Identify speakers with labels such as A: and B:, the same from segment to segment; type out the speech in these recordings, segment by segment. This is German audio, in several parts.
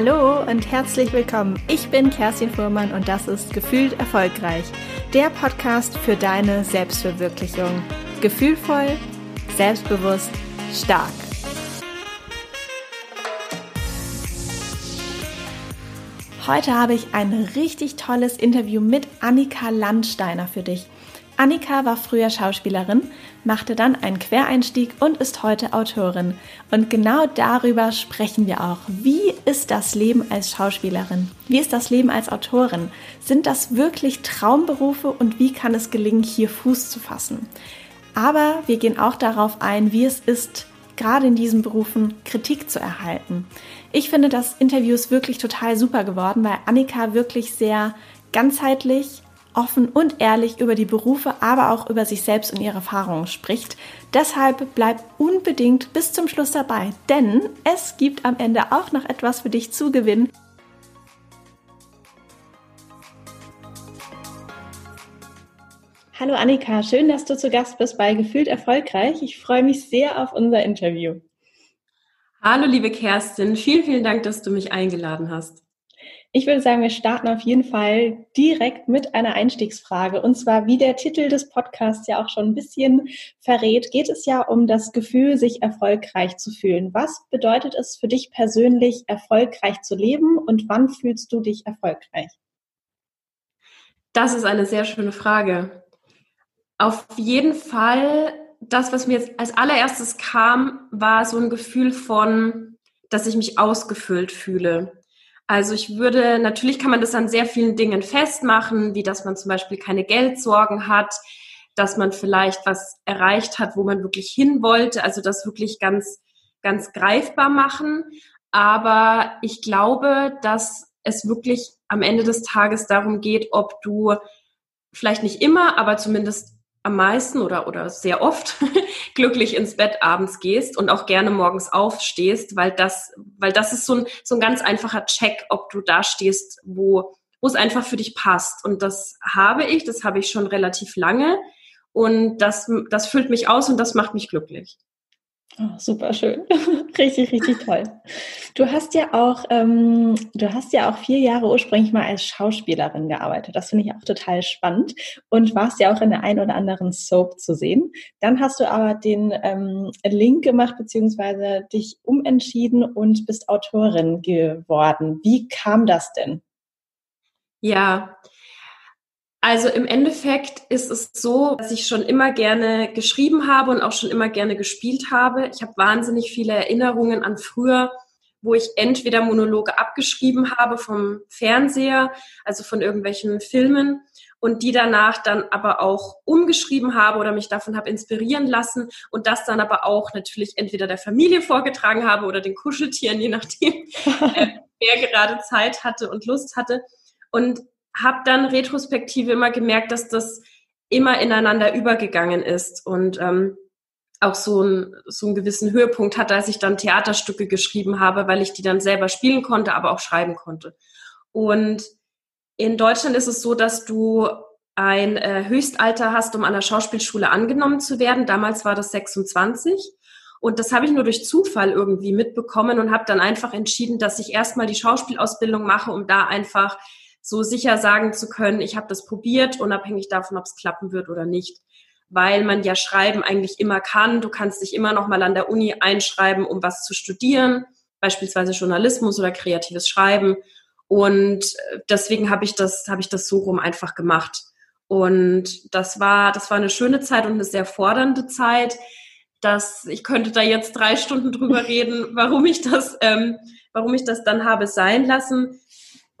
A: Hallo und herzlich willkommen. Ich bin Kerstin Fuhrmann und das ist Gefühlt Erfolgreich, der Podcast für deine Selbstverwirklichung. Gefühlvoll, selbstbewusst, stark. Heute habe ich ein richtig tolles Interview mit Annika Landsteiner für dich. Annika war früher Schauspielerin, machte dann einen Quereinstieg und ist heute Autorin. Und genau darüber sprechen wir auch. Wie ist das Leben als Schauspielerin? Wie ist das Leben als Autorin? Sind das wirklich Traumberufe und wie kann es gelingen, hier Fuß zu fassen? Aber wir gehen auch darauf ein, wie es ist, gerade in diesen Berufen Kritik zu erhalten. Ich finde, das Interview ist wirklich total super geworden, weil Annika wirklich sehr ganzheitlich, offen und ehrlich über die Berufe, aber auch über sich selbst und ihre Erfahrungen spricht. Deshalb bleib unbedingt bis zum Schluss dabei, denn es gibt am Ende auch noch etwas für dich zu gewinnen. Hallo Annika, schön, dass du zu Gast bist bei Gefühlt Erfolgreich. Ich freue mich sehr auf unser Interview.
B: Hallo liebe Kerstin, vielen, vielen Dank, dass du mich eingeladen hast.
A: Ich würde sagen, wir starten auf jeden Fall direkt mit einer Einstiegsfrage. Und zwar, wie der Titel des Podcasts ja auch schon ein bisschen verrät, geht es ja um das Gefühl, sich erfolgreich zu fühlen. Was bedeutet es für dich persönlich, erfolgreich zu leben und wann fühlst du dich erfolgreich?
B: Das ist eine sehr schöne Frage. Auf jeden Fall, das, was mir jetzt als allererstes kam, war so ein Gefühl von, dass ich mich ausgefüllt fühle. Also ich würde, natürlich kann man das an sehr vielen Dingen festmachen, wie dass man zum Beispiel keine Geldsorgen hat, dass man vielleicht was erreicht hat, wo man wirklich hin wollte, also das wirklich ganz, ganz greifbar machen. Aber ich glaube, dass es wirklich am Ende des Tages darum geht, ob du vielleicht nicht immer, aber zumindest am meisten oder, oder sehr oft glücklich ins Bett abends gehst und auch gerne morgens aufstehst, weil das, weil das ist so ein, so ein ganz einfacher Check, ob du da stehst, wo, wo es einfach für dich passt. Und das habe ich, das habe ich schon relativ lange. Und das, das füllt mich aus und das macht mich glücklich.
A: Oh, super schön. richtig, richtig toll. Du hast ja auch, ähm, du hast ja auch vier Jahre ursprünglich mal als Schauspielerin gearbeitet. Das finde ich auch total spannend und warst ja auch in der ein oder anderen Soap zu sehen. Dann hast du aber den ähm, Link gemacht, beziehungsweise dich umentschieden und bist Autorin geworden. Wie kam das denn?
B: Ja, also im Endeffekt ist es so, dass ich schon immer gerne geschrieben habe und auch schon immer gerne gespielt habe. Ich habe wahnsinnig viele Erinnerungen an früher, wo ich entweder Monologe abgeschrieben habe vom Fernseher, also von irgendwelchen Filmen und die danach dann aber auch umgeschrieben habe oder mich davon habe inspirieren lassen und das dann aber auch natürlich entweder der Familie vorgetragen habe oder den Kuscheltieren, je nachdem, äh, wer gerade Zeit hatte und Lust hatte. Und habe dann retrospektive immer gemerkt, dass das immer ineinander übergegangen ist und ähm, auch so, ein, so einen gewissen Höhepunkt hatte, als ich dann Theaterstücke geschrieben habe, weil ich die dann selber spielen konnte, aber auch schreiben konnte. Und in Deutschland ist es so, dass du ein äh, Höchstalter hast, um an der Schauspielschule angenommen zu werden. Damals war das 26. Und das habe ich nur durch Zufall irgendwie mitbekommen und habe dann einfach entschieden, dass ich erstmal die Schauspielausbildung mache, um da einfach so sicher sagen zu können, ich habe das probiert, unabhängig davon, ob es klappen wird oder nicht. Weil man ja Schreiben eigentlich immer kann. Du kannst dich immer noch mal an der Uni einschreiben, um was zu studieren, beispielsweise Journalismus oder kreatives Schreiben. Und äh, deswegen habe ich das, habe ich das so rum einfach gemacht. Und das war, das war eine schöne Zeit und eine sehr fordernde Zeit. Dass ich könnte da jetzt drei Stunden drüber reden, warum ich das, ähm, warum ich das dann habe sein lassen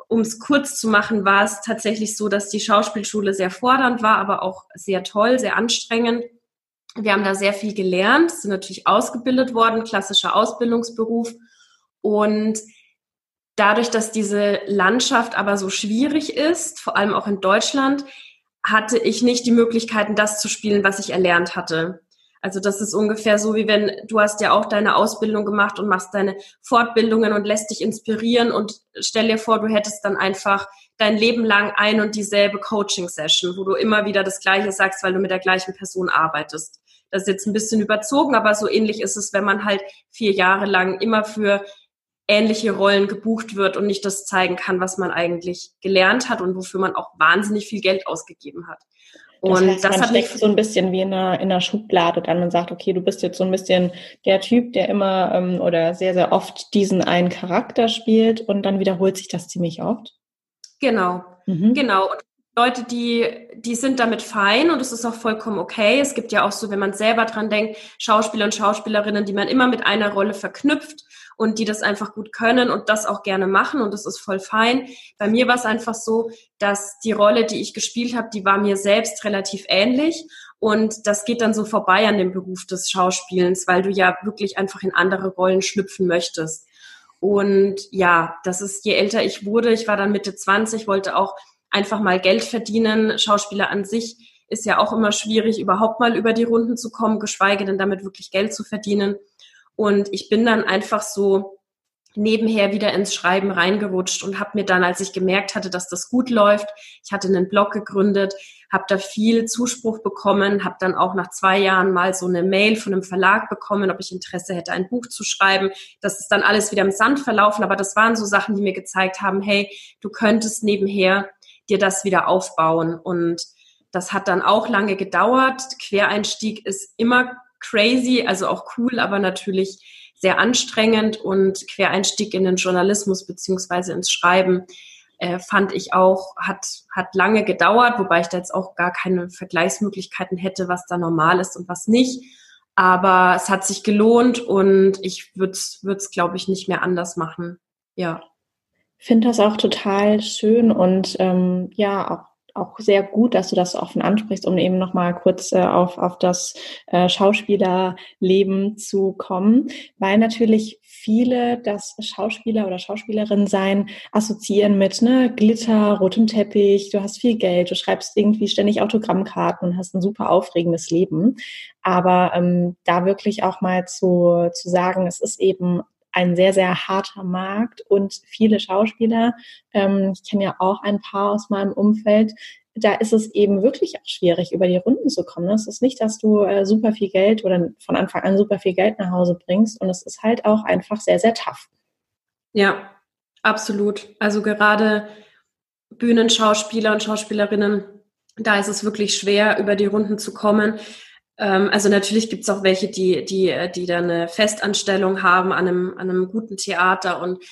B: um es kurz zu machen, war es tatsächlich so, dass die Schauspielschule sehr fordernd war, aber auch sehr toll, sehr anstrengend. Wir haben da sehr viel gelernt, sind natürlich ausgebildet worden, klassischer Ausbildungsberuf. Und dadurch, dass diese Landschaft aber so schwierig ist, vor allem auch in Deutschland, hatte ich nicht die Möglichkeiten, das zu spielen, was ich erlernt hatte. Also das ist ungefähr so, wie wenn du hast ja auch deine Ausbildung gemacht und machst deine Fortbildungen und lässt dich inspirieren und stell dir vor, du hättest dann einfach dein Leben lang ein und dieselbe Coaching-Session, wo du immer wieder das Gleiche sagst, weil du mit der gleichen Person arbeitest. Das ist jetzt ein bisschen überzogen, aber so ähnlich ist es, wenn man halt vier Jahre lang immer für ähnliche Rollen gebucht wird und nicht das zeigen kann, was man eigentlich gelernt hat und wofür man auch wahnsinnig viel Geld ausgegeben hat.
A: Und das, heißt, das man steckt so ein bisschen wie in einer, in einer Schublade dann. Man sagt, okay, du bist jetzt so ein bisschen der Typ, der immer ähm, oder sehr, sehr oft diesen einen Charakter spielt und dann wiederholt sich das ziemlich oft.
B: Genau, mhm. genau. Und Leute, die, die sind damit fein und es ist auch vollkommen okay. Es gibt ja auch so, wenn man selber dran denkt, Schauspieler und Schauspielerinnen, die man immer mit einer Rolle verknüpft und die das einfach gut können und das auch gerne machen und das ist voll fein. Bei mir war es einfach so, dass die Rolle, die ich gespielt habe, die war mir selbst relativ ähnlich und das geht dann so vorbei an dem Beruf des Schauspielens, weil du ja wirklich einfach in andere Rollen schlüpfen möchtest. Und ja, das ist, je älter ich wurde, ich war dann Mitte 20, wollte auch einfach mal Geld verdienen. Schauspieler an sich ist ja auch immer schwierig, überhaupt mal über die Runden zu kommen, geschweige denn damit wirklich Geld zu verdienen. Und ich bin dann einfach so nebenher wieder ins Schreiben reingerutscht und habe mir dann, als ich gemerkt hatte, dass das gut läuft, ich hatte einen Blog gegründet, habe da viel Zuspruch bekommen, habe dann auch nach zwei Jahren mal so eine Mail von einem Verlag bekommen, ob ich Interesse hätte, ein Buch zu schreiben. Das ist dann alles wieder im Sand verlaufen, aber das waren so Sachen, die mir gezeigt haben, hey, du könntest nebenher dir das wieder aufbauen. Und das hat dann auch lange gedauert. Quereinstieg ist immer crazy, also auch cool, aber natürlich sehr anstrengend und Quereinstieg in den Journalismus beziehungsweise ins Schreiben äh, fand ich auch, hat, hat lange gedauert, wobei ich da jetzt auch gar keine Vergleichsmöglichkeiten hätte, was da normal ist und was nicht. Aber es hat sich gelohnt und ich würde es, glaube ich, nicht mehr anders machen. Ja
A: finde das auch total schön und ähm, ja, auch auch sehr gut, dass du das offen ansprichst, um eben nochmal kurz äh, auf, auf das äh, Schauspielerleben zu kommen, weil natürlich viele das Schauspieler oder Schauspielerin sein assoziieren mit ne, Glitter, rotem Teppich, du hast viel Geld, du schreibst irgendwie ständig Autogrammkarten und hast ein super aufregendes Leben. Aber ähm, da wirklich auch mal zu, zu sagen, es ist eben ein sehr, sehr harter Markt und viele Schauspieler, ähm, ich kenne ja auch ein paar aus meinem Umfeld, da ist es eben wirklich auch schwierig, über die Runden zu kommen. Es ist nicht, dass du äh, super viel Geld oder von Anfang an super viel Geld nach Hause bringst und es ist halt auch einfach sehr, sehr tough.
B: Ja, absolut. Also gerade Bühnenschauspieler und Schauspielerinnen, da ist es wirklich schwer, über die Runden zu kommen. Ähm, also natürlich gibt es auch welche, die, die, die dann eine Festanstellung haben an einem, an einem guten Theater und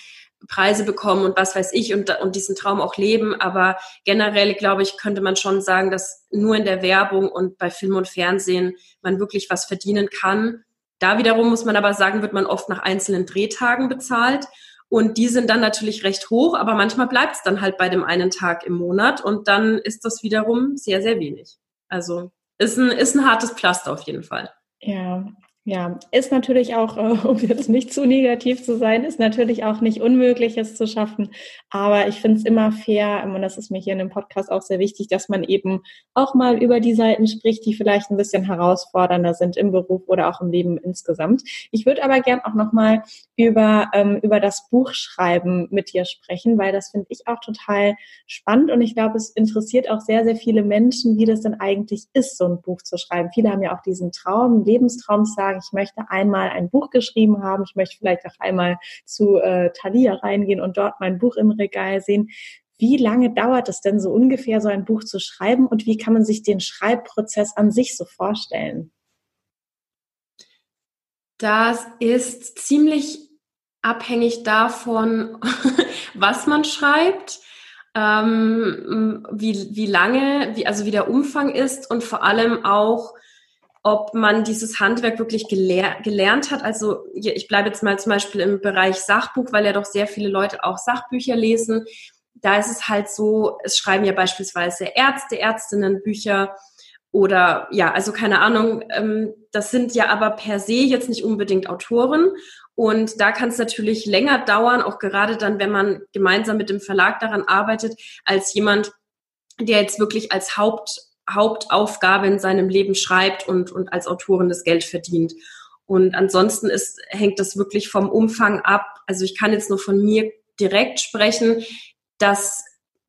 B: Preise bekommen und was weiß ich und, und diesen Traum auch leben. Aber generell, glaube ich, könnte man schon sagen, dass nur in der Werbung und bei Film und Fernsehen man wirklich was verdienen kann. Da wiederum muss man aber sagen, wird man oft nach einzelnen Drehtagen bezahlt. Und die sind dann natürlich recht hoch, aber manchmal bleibt es dann halt bei dem einen Tag im Monat und dann ist das wiederum sehr, sehr wenig. Also ist ein, ist ein hartes Pflaster auf jeden Fall.
A: Ja, ja, ist natürlich auch, äh, um jetzt nicht zu negativ zu sein, ist natürlich auch nicht unmöglich, es zu schaffen. Aber ich finde es immer fair, und das ist mir hier in dem Podcast auch sehr wichtig, dass man eben auch mal über die Seiten spricht, die vielleicht ein bisschen herausfordernder sind im Beruf oder auch im Leben insgesamt. Ich würde aber gern auch nochmal über, ähm, über das Buchschreiben mit dir sprechen, weil das finde ich auch total spannend und ich glaube, es interessiert auch sehr, sehr viele Menschen, wie das denn eigentlich ist, so ein Buch zu schreiben. Viele haben ja auch diesen Traum, Lebenstraum sagen, sagen, ich möchte einmal ein Buch geschrieben haben, ich möchte vielleicht auch einmal zu äh, Thalia reingehen und dort mein Buch im Regal sehen. Wie lange dauert es denn so ungefähr, so ein Buch zu schreiben und wie kann man sich den Schreibprozess an sich so vorstellen?
B: Das ist ziemlich abhängig davon, was man schreibt, ähm, wie, wie lange, wie, also wie der Umfang ist und vor allem auch, ob man dieses Handwerk wirklich gelehr gelernt hat. Also ich bleibe jetzt mal zum Beispiel im Bereich Sachbuch, weil ja doch sehr viele Leute auch Sachbücher lesen. Da ist es halt so, es schreiben ja beispielsweise Ärzte, Ärztinnen Bücher oder ja, also keine Ahnung, ähm, das sind ja aber per se jetzt nicht unbedingt Autoren. Und da kann es natürlich länger dauern, auch gerade dann, wenn man gemeinsam mit dem Verlag daran arbeitet, als jemand, der jetzt wirklich als Haupt Hauptaufgabe in seinem Leben schreibt und, und als Autorin das Geld verdient. Und ansonsten ist, hängt das wirklich vom Umfang ab. Also ich kann jetzt nur von mir direkt sprechen, dass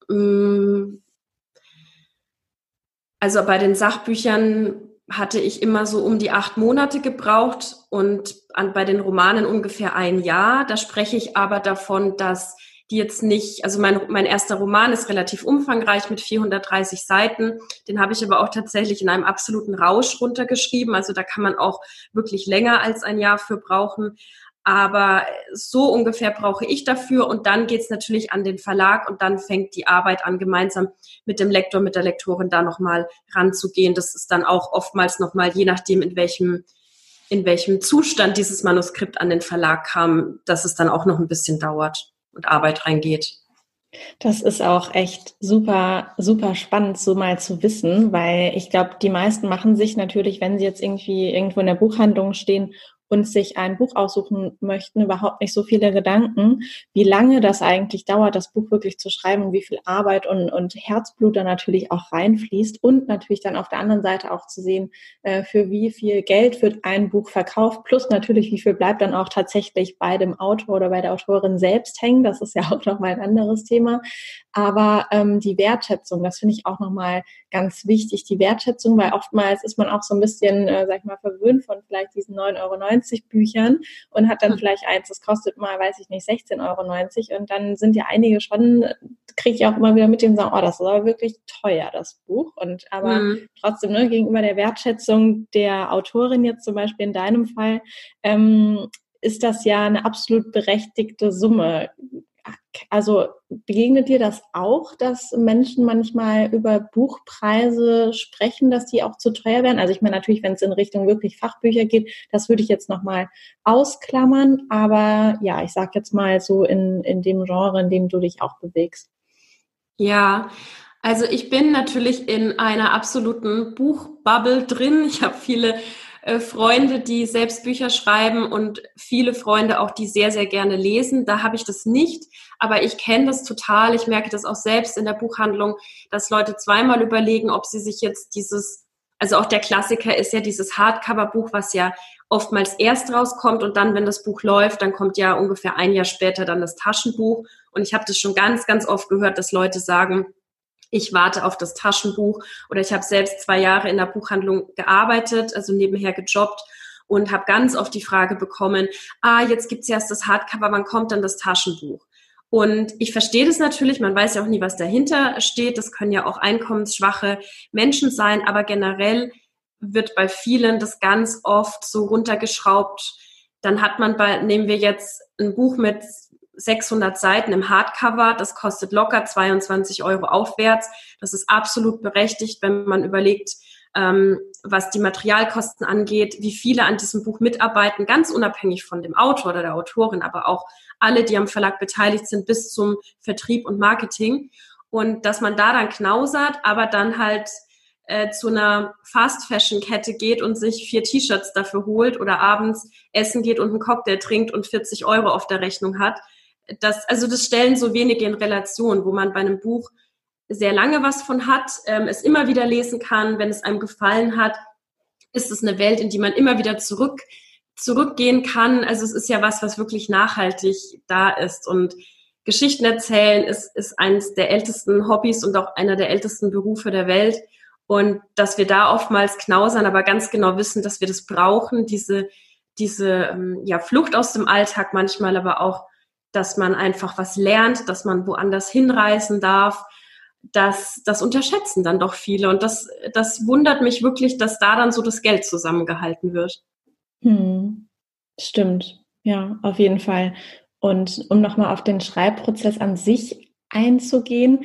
B: mh, mm, also bei den Sachbüchern hatte ich immer so um die acht Monate gebraucht und an, bei den Romanen ungefähr ein Jahr. Da spreche ich aber davon, dass die jetzt nicht, also mein, mein erster Roman ist relativ umfangreich mit 430 Seiten. Den habe ich aber auch tatsächlich in einem absoluten Rausch runtergeschrieben. Also da kann man auch wirklich länger als ein Jahr für brauchen. Aber so ungefähr brauche ich dafür. Und dann geht es natürlich an den Verlag und dann fängt die Arbeit an, gemeinsam mit dem Lektor, mit der Lektorin da nochmal ranzugehen. Das ist dann auch oftmals nochmal, je nachdem, in welchem, in welchem Zustand dieses Manuskript an den Verlag kam, dass es dann auch noch ein bisschen dauert und Arbeit reingeht.
A: Das ist auch echt super, super spannend, so mal zu wissen, weil ich glaube, die meisten machen sich natürlich, wenn sie jetzt irgendwie irgendwo in der Buchhandlung stehen und sich ein Buch aussuchen möchten, überhaupt nicht so viele Gedanken, wie lange das eigentlich dauert, das Buch wirklich zu schreiben wie viel Arbeit und, und Herzblut da natürlich auch reinfließt und natürlich dann auf der anderen Seite auch zu sehen, äh, für wie viel Geld wird ein Buch verkauft, plus natürlich, wie viel bleibt dann auch tatsächlich bei dem Autor oder bei der Autorin selbst hängen. Das ist ja auch nochmal ein anderes Thema. Aber ähm, die Wertschätzung, das finde ich auch nochmal ganz wichtig, die Wertschätzung, weil oftmals ist man auch so ein bisschen, äh, sag ich mal, verwöhnt von vielleicht diesen 9,90 Euro Büchern und hat dann hm. vielleicht eins, das kostet mal, weiß ich nicht, 16,90 Euro und dann sind ja einige schon, kriege ich auch immer wieder mit dem sagen, oh, das ist aber wirklich teuer, das Buch. Und aber mhm. trotzdem, ne, gegenüber der Wertschätzung der Autorin jetzt zum Beispiel in deinem Fall, ähm, ist das ja eine absolut berechtigte Summe also begegnet dir das auch, dass Menschen manchmal über Buchpreise sprechen, dass die auch zu teuer werden? Also ich meine natürlich, wenn es in Richtung wirklich Fachbücher geht, das würde ich jetzt nochmal ausklammern. Aber ja, ich sage jetzt mal so in, in dem Genre, in dem du dich auch bewegst.
B: Ja, also ich bin natürlich in einer absoluten Buchbubble drin. Ich habe viele äh, Freunde, die selbst Bücher schreiben und viele Freunde auch, die sehr, sehr gerne lesen. Da habe ich das nicht, aber ich kenne das total. Ich merke das auch selbst in der Buchhandlung, dass Leute zweimal überlegen, ob sie sich jetzt dieses, also auch der Klassiker ist ja dieses Hardcover-Buch, was ja oftmals erst rauskommt und dann, wenn das Buch läuft, dann kommt ja ungefähr ein Jahr später dann das Taschenbuch. Und ich habe das schon ganz, ganz oft gehört, dass Leute sagen, ich warte auf das Taschenbuch oder ich habe selbst zwei Jahre in der Buchhandlung gearbeitet, also nebenher gejobbt und habe ganz oft die Frage bekommen, ah, jetzt gibt's erst das Hardcover, wann kommt dann das Taschenbuch? Und ich verstehe das natürlich, man weiß ja auch nie, was dahinter steht. Das können ja auch einkommensschwache Menschen sein, aber generell wird bei vielen das ganz oft so runtergeschraubt. Dann hat man bei, nehmen wir jetzt ein Buch mit 600 Seiten im Hardcover. Das kostet locker 22 Euro aufwärts. Das ist absolut berechtigt, wenn man überlegt, ähm, was die Materialkosten angeht, wie viele an diesem Buch mitarbeiten, ganz unabhängig von dem Autor oder der Autorin, aber auch alle, die am Verlag beteiligt sind, bis zum Vertrieb und Marketing. Und dass man da dann knausert, aber dann halt äh, zu einer Fast-Fashion-Kette geht und sich vier T-Shirts dafür holt oder abends essen geht und einen Cocktail trinkt und 40 Euro auf der Rechnung hat, das, also das stellen so wenige in Relation, wo man bei einem Buch sehr lange was von hat, ähm, es immer wieder lesen kann, wenn es einem gefallen hat, ist es eine Welt, in die man immer wieder zurück, zurückgehen kann. Also es ist ja was, was wirklich nachhaltig da ist und Geschichten erzählen ist, ist eines der ältesten Hobbys und auch einer der ältesten Berufe der Welt. Und dass wir da oftmals knausern, aber ganz genau wissen, dass wir das brauchen, diese, diese ähm, ja, Flucht aus dem Alltag manchmal, aber auch dass man einfach was lernt, dass man woanders hinreisen darf. Das, das unterschätzen dann doch viele. Und das, das wundert mich wirklich, dass da dann so das Geld zusammengehalten wird.
A: Hm. Stimmt. Ja, auf jeden Fall. Und um nochmal auf den Schreibprozess an sich einzugehen,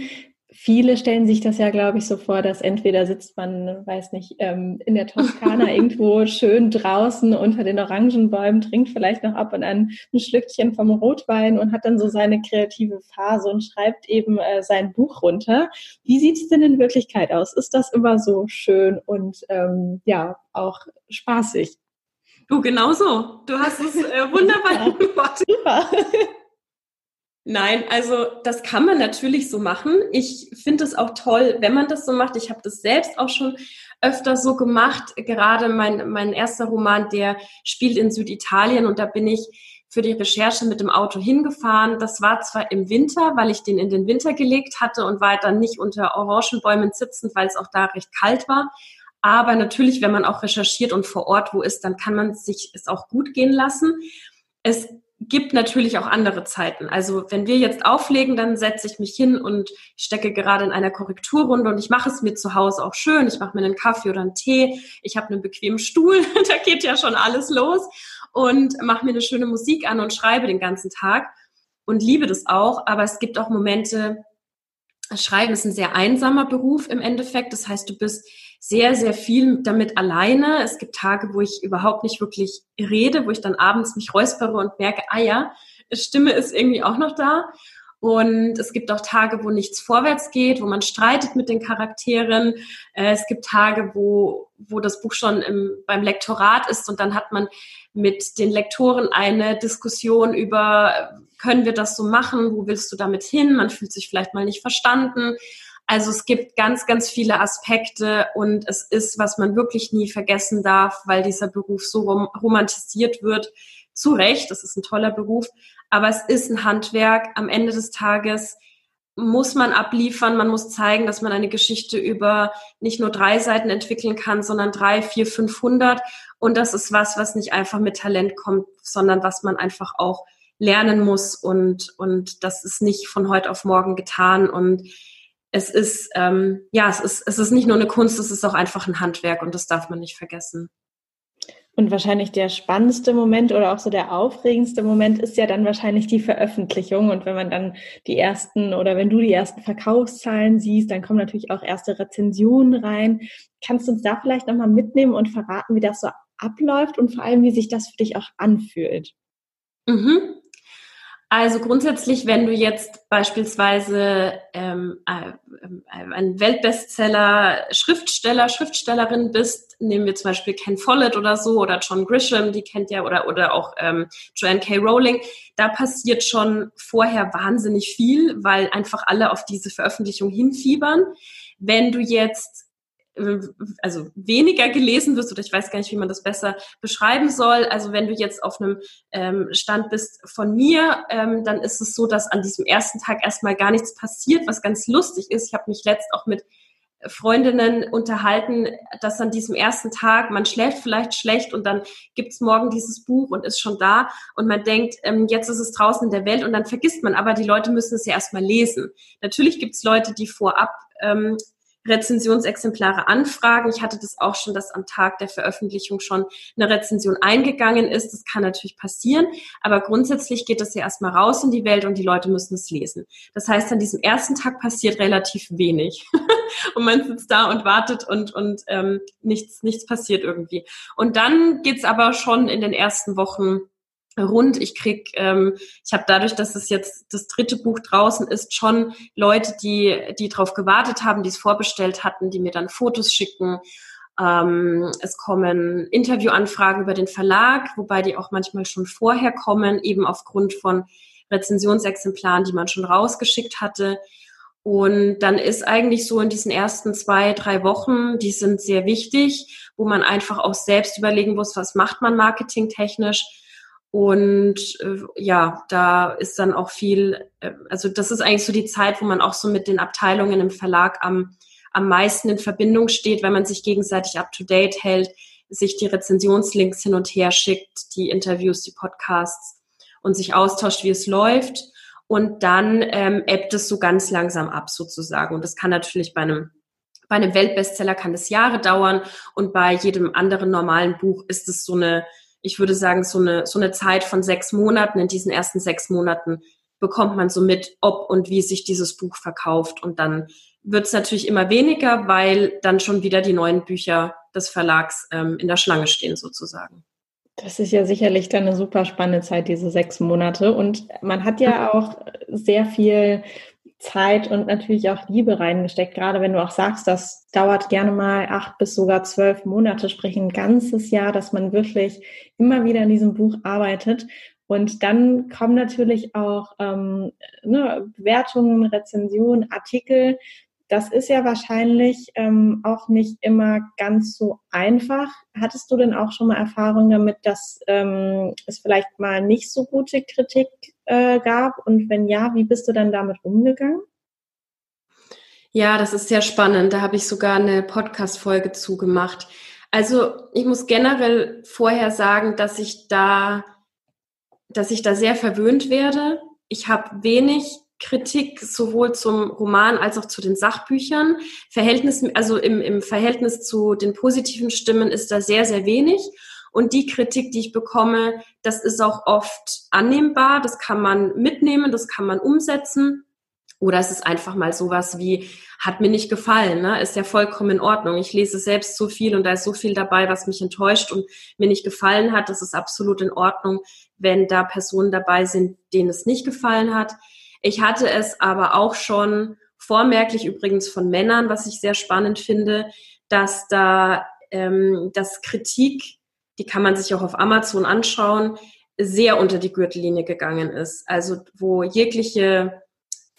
A: viele stellen sich das ja, glaube ich, so vor, dass entweder sitzt man, weiß nicht, ähm, in der Toskana irgendwo schön draußen unter den Orangenbäumen, trinkt vielleicht noch ab und an ein Schlückchen vom Rotwein und hat dann so seine kreative Phase und schreibt eben äh, sein Buch runter. Wie sieht es denn in Wirklichkeit aus? Ist das immer so schön und ähm, ja, auch spaßig?
B: Du, genau so. Du hast es äh, wunderbar beantwortet. Super. Nein, also das kann man natürlich so machen. Ich finde es auch toll, wenn man das so macht. Ich habe das selbst auch schon öfter so gemacht. Gerade mein, mein erster Roman, der spielt in Süditalien und da bin ich für die Recherche mit dem Auto hingefahren. Das war zwar im Winter, weil ich den in den Winter gelegt hatte und war dann nicht unter Orangenbäumen sitzend, weil es auch da recht kalt war. Aber natürlich, wenn man auch recherchiert und vor Ort wo ist, dann kann man sich es auch gut gehen lassen. Es gibt natürlich auch andere Zeiten. Also wenn wir jetzt auflegen, dann setze ich mich hin und stecke gerade in einer Korrekturrunde und ich mache es mir zu Hause auch schön. Ich mache mir einen Kaffee oder einen Tee. Ich habe einen bequemen Stuhl. da geht ja schon alles los und mache mir eine schöne Musik an und schreibe den ganzen Tag und liebe das auch. Aber es gibt auch Momente, Schreiben ist ein sehr einsamer Beruf im Endeffekt. Das heißt, du bist sehr, sehr viel damit alleine. Es gibt Tage, wo ich überhaupt nicht wirklich rede, wo ich dann abends mich räuspere und merke, ah ja, Stimme ist irgendwie auch noch da. Und es gibt auch Tage, wo nichts vorwärts geht, wo man streitet mit den Charakteren. Äh, es gibt Tage, wo, wo das Buch schon im, beim Lektorat ist und dann hat man mit den Lektoren eine Diskussion über, können wir das so machen? Wo willst du damit hin? Man fühlt sich vielleicht mal nicht verstanden. Also es gibt ganz, ganz viele Aspekte und es ist, was man wirklich nie vergessen darf, weil dieser Beruf so rom romantisiert wird. Zu Recht, das ist ein toller Beruf, aber es ist ein Handwerk. Am Ende des Tages muss man abliefern, man muss zeigen, dass man eine Geschichte über nicht nur drei Seiten entwickeln kann, sondern drei, vier, fünfhundert. Und das ist was, was nicht einfach mit Talent kommt, sondern was man einfach auch lernen muss. Und, und das ist nicht von heute auf morgen getan. Und es ist, ähm, ja, es ist, es ist nicht nur eine Kunst, es ist auch einfach ein Handwerk und das darf man nicht vergessen.
A: Und wahrscheinlich der spannendste Moment oder auch so der aufregendste Moment ist ja dann wahrscheinlich die Veröffentlichung. Und wenn man dann die ersten oder wenn du die ersten Verkaufszahlen siehst, dann kommen natürlich auch erste Rezensionen rein. Kannst du uns da vielleicht nochmal mitnehmen und verraten, wie das so abläuft und vor allem, wie sich das für dich auch anfühlt?
B: Mhm. Also grundsätzlich, wenn du jetzt beispielsweise ähm, äh, ein Weltbestseller Schriftsteller, Schriftstellerin bist, nehmen wir zum Beispiel Ken Follett oder so oder John Grisham, die kennt ja, oder, oder auch ähm, Joanne K. Rowling, da passiert schon vorher wahnsinnig viel, weil einfach alle auf diese Veröffentlichung hinfiebern. Wenn du jetzt also weniger gelesen wirst oder ich weiß gar nicht, wie man das besser beschreiben soll. Also wenn du jetzt auf einem ähm, Stand bist von mir, ähm, dann ist es so, dass an diesem ersten Tag erstmal gar nichts passiert, was ganz lustig ist. Ich habe mich letzt auch mit Freundinnen unterhalten, dass an diesem ersten Tag, man schläft vielleicht schlecht und dann gibt's morgen dieses Buch und ist schon da und man denkt, ähm, jetzt ist es draußen in der Welt und dann vergisst man, aber die Leute müssen es ja erstmal lesen. Natürlich gibt's Leute, die vorab ähm, Rezensionsexemplare anfragen. Ich hatte das auch schon, dass am Tag der Veröffentlichung schon eine Rezension eingegangen ist. Das kann natürlich passieren, aber grundsätzlich geht das ja erstmal raus in die Welt und die Leute müssen es lesen. Das heißt, an diesem ersten Tag passiert relativ wenig und man sitzt da und wartet und, und ähm, nichts, nichts passiert irgendwie. Und dann geht's aber schon in den ersten Wochen rund. Ich krieg, ähm, ich habe dadurch, dass es jetzt das dritte Buch draußen ist, schon Leute, die die darauf gewartet haben, die es vorbestellt hatten, die mir dann Fotos schicken. Ähm, es kommen Interviewanfragen über den Verlag, wobei die auch manchmal schon vorher kommen, eben aufgrund von Rezensionsexemplaren, die man schon rausgeschickt hatte. Und dann ist eigentlich so in diesen ersten zwei, drei Wochen, die sind sehr wichtig, wo man einfach auch selbst überlegen muss, was macht man marketingtechnisch und äh, ja, da ist dann auch viel, äh, also das ist eigentlich so die Zeit, wo man auch so mit den Abteilungen im Verlag am, am meisten in Verbindung steht, wenn man sich gegenseitig up-to-date hält, sich die Rezensionslinks hin und her schickt, die Interviews, die Podcasts und sich austauscht, wie es läuft. Und dann ähm, ebbt es so ganz langsam ab sozusagen. Und das kann natürlich bei einem bei einem Weltbestseller kann es Jahre dauern und bei jedem anderen normalen Buch ist es so eine ich würde sagen, so eine, so eine Zeit von sechs Monaten. In diesen ersten sechs Monaten bekommt man so mit, ob und wie sich dieses Buch verkauft. Und dann wird es natürlich immer weniger, weil dann schon wieder die neuen Bücher des Verlags ähm, in der Schlange stehen sozusagen.
A: Das ist ja sicherlich dann eine super spannende Zeit, diese sechs Monate. Und man hat ja auch sehr viel Zeit und natürlich auch Liebe reingesteckt. Gerade wenn du auch sagst, das dauert gerne mal acht bis sogar zwölf Monate, sprich ein ganzes Jahr, dass man wirklich immer wieder in diesem Buch arbeitet. Und dann kommen natürlich auch ähm, ne, Bewertungen, Rezensionen, Artikel, das ist ja wahrscheinlich ähm, auch nicht immer ganz so einfach. Hattest du denn auch schon mal Erfahrung damit, dass ähm, es vielleicht mal nicht so gute Kritik äh, gab? Und wenn ja, wie bist du dann damit umgegangen?
B: Ja, das ist sehr spannend. Da habe ich sogar eine Podcast-Folge zugemacht. Also ich muss generell vorher sagen, dass ich da, dass ich da sehr verwöhnt werde. Ich habe wenig Kritik sowohl zum Roman als auch zu den Sachbüchern. Verhältnis, also im, im Verhältnis zu den positiven Stimmen ist da sehr, sehr wenig. Und die Kritik, die ich bekomme, das ist auch oft annehmbar. Das kann man mitnehmen, das kann man umsetzen. Oder es ist einfach mal sowas wie, hat mir nicht gefallen, ne? ist ja vollkommen in Ordnung. Ich lese selbst so viel und da ist so viel dabei, was mich enttäuscht und mir nicht gefallen hat. Das ist absolut in Ordnung, wenn da Personen dabei sind, denen es nicht gefallen hat. Ich hatte es aber auch schon vormerklich übrigens von Männern, was ich sehr spannend finde, dass da ähm, das Kritik, die kann man sich auch auf Amazon anschauen, sehr unter die Gürtellinie gegangen ist. Also wo jegliche